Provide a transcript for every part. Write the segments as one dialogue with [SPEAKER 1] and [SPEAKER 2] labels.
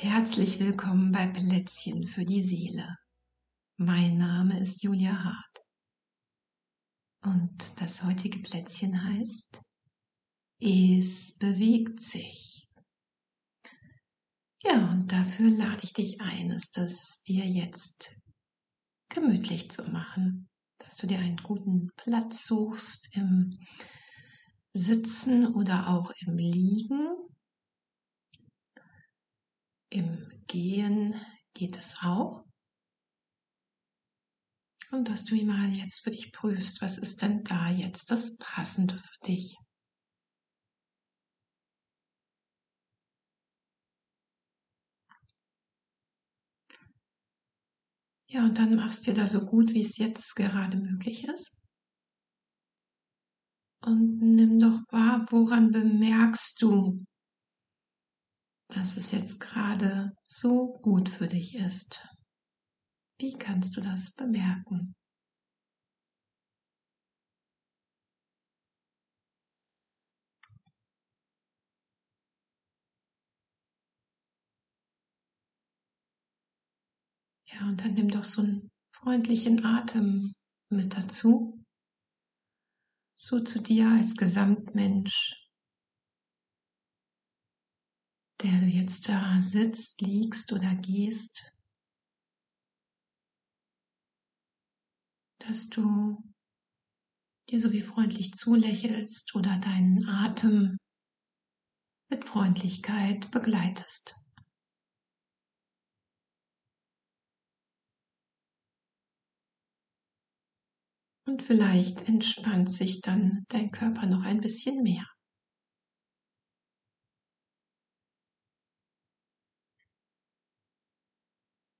[SPEAKER 1] Herzlich willkommen bei Plätzchen für die Seele. Mein Name ist Julia Hart. Und das heutige Plätzchen heißt Es bewegt sich. Ja, und dafür lade ich dich ein, es dir jetzt gemütlich zu machen, dass du dir einen guten Platz suchst im Sitzen oder auch im Liegen im Gehen geht es auch. Und dass du mal jetzt für dich prüfst, was ist denn da jetzt das Passende für dich? Ja, und dann machst du da so gut, wie es jetzt gerade möglich ist. Und nimm doch wahr, woran bemerkst du, dass es jetzt gerade so gut für dich ist. Wie kannst du das bemerken? Ja, und dann nimm doch so einen freundlichen Atem mit dazu. So zu dir als Gesamtmensch der du jetzt da sitzt, liegst oder gehst, dass du dir so wie freundlich zulächelst oder deinen Atem mit Freundlichkeit begleitest. Und vielleicht entspannt sich dann dein Körper noch ein bisschen mehr.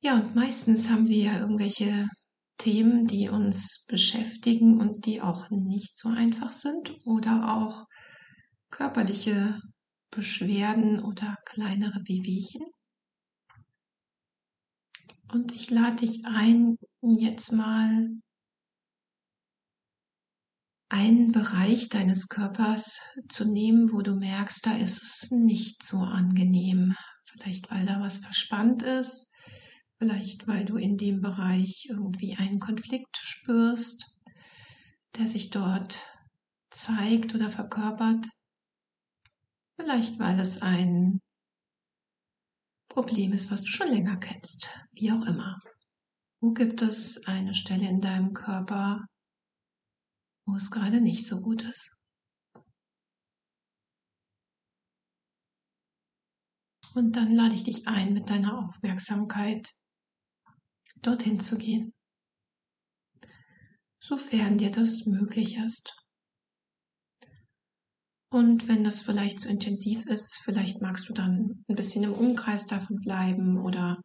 [SPEAKER 1] Ja, und meistens haben wir ja irgendwelche Themen, die uns beschäftigen und die auch nicht so einfach sind oder auch körperliche Beschwerden oder kleinere Wehwehchen. Und ich lade dich ein, jetzt mal einen Bereich deines Körpers zu nehmen, wo du merkst, da ist es nicht so angenehm. Vielleicht weil da was verspannt ist Vielleicht weil du in dem Bereich irgendwie einen Konflikt spürst, der sich dort zeigt oder verkörpert. Vielleicht weil es ein Problem ist, was du schon länger kennst. Wie auch immer. Wo gibt es eine Stelle in deinem Körper, wo es gerade nicht so gut ist? Und dann lade ich dich ein, mit deiner Aufmerksamkeit dorthin zu gehen, sofern dir das möglich ist. Und wenn das vielleicht zu intensiv ist, vielleicht magst du dann ein bisschen im Umkreis davon bleiben oder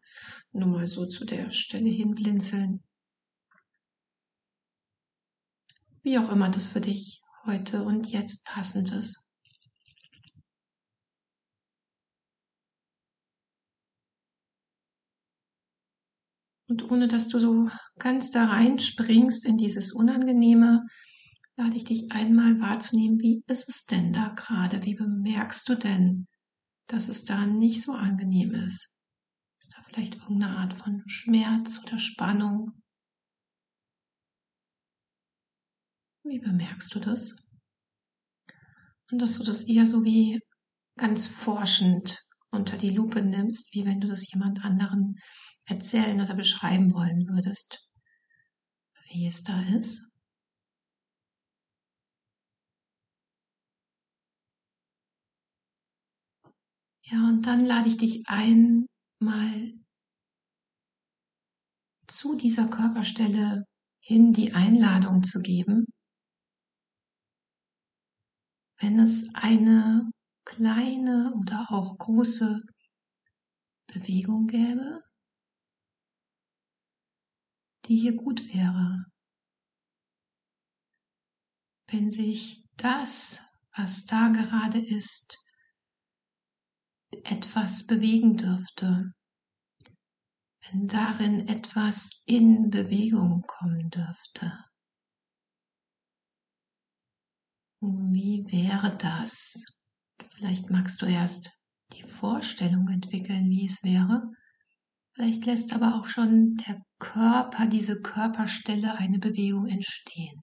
[SPEAKER 1] nur mal so zu der Stelle hinblinzeln. Wie auch immer das für dich heute und jetzt passend ist. Und ohne dass du so ganz da reinspringst in dieses Unangenehme, lade ich dich einmal wahrzunehmen, wie ist es denn da gerade? Wie bemerkst du denn, dass es da nicht so angenehm ist? Ist da vielleicht irgendeine Art von Schmerz oder Spannung? Wie bemerkst du das? Und dass du das eher so wie ganz forschend unter die Lupe nimmst, wie wenn du das jemand anderen erzählen oder beschreiben wollen würdest, wie es da ist? Ja, und dann lade ich dich ein, mal zu dieser Körperstelle hin die Einladung zu geben, wenn es eine kleine oder auch große Bewegung gäbe, die hier gut wäre. Wenn sich das, was da gerade ist, etwas bewegen dürfte, wenn darin etwas in Bewegung kommen dürfte. Wie wäre das? Vielleicht magst du erst die Vorstellung entwickeln, wie es wäre. Vielleicht lässt aber auch schon der Körper, diese Körperstelle eine Bewegung entstehen.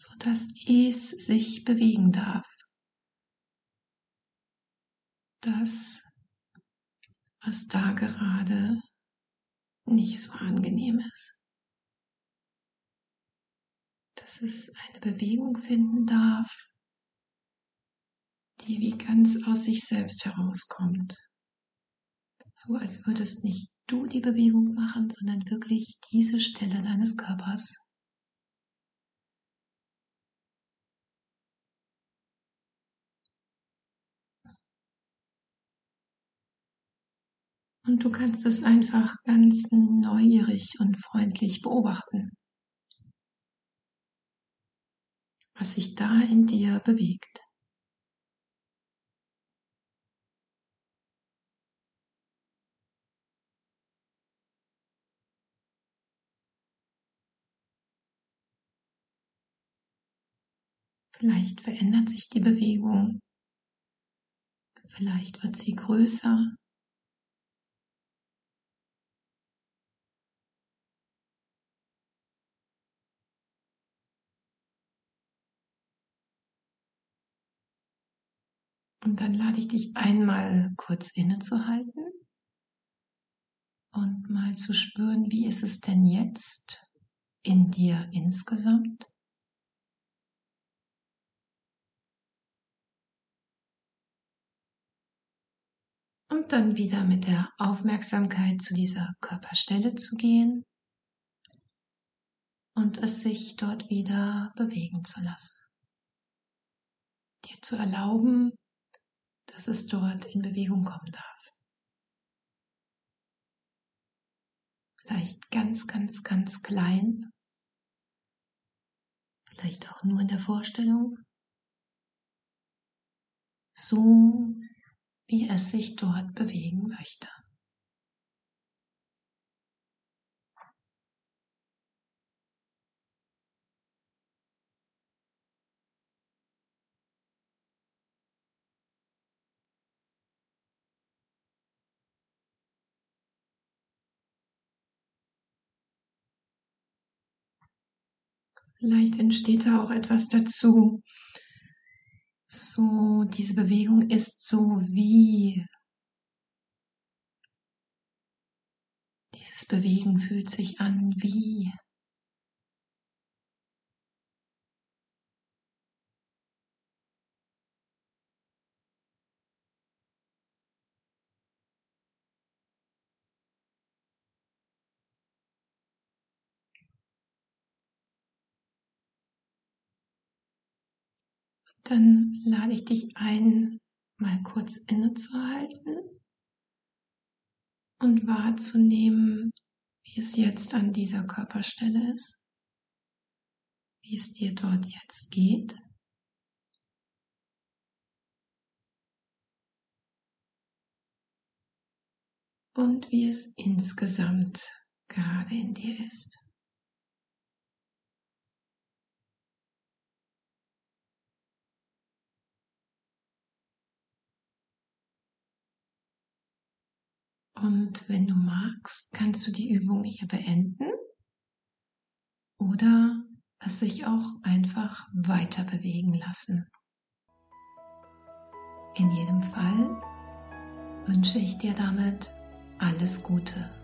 [SPEAKER 1] so dass es sich bewegen darf. Das, was da gerade nicht so angenehm ist. Dass es eine Bewegung finden darf, die wie ganz aus sich selbst herauskommt. So als würdest nicht du die Bewegung machen, sondern wirklich diese Stelle deines Körpers. Und du kannst es einfach ganz neugierig und freundlich beobachten, was sich da in dir bewegt. Vielleicht verändert sich die Bewegung. Vielleicht wird sie größer. Dann lade ich dich einmal kurz innezuhalten und mal zu spüren, wie ist es denn jetzt in dir insgesamt? Und dann wieder mit der Aufmerksamkeit zu dieser Körperstelle zu gehen und es sich dort wieder bewegen zu lassen. Dir zu erlauben, dass es dort in Bewegung kommen darf. Vielleicht ganz, ganz, ganz klein. Vielleicht auch nur in der Vorstellung. So wie es sich dort bewegen möchte. Vielleicht entsteht da auch etwas dazu. So, diese Bewegung ist so wie. Dieses Bewegen fühlt sich an wie. Dann lade ich dich ein, mal kurz innezuhalten und wahrzunehmen, wie es jetzt an dieser Körperstelle ist, wie es dir dort jetzt geht. Und wie es insgesamt gerade in dir ist. Und wenn du magst, kannst du die Übung hier beenden oder es sich auch einfach weiter bewegen lassen. In jedem Fall wünsche ich dir damit alles Gute.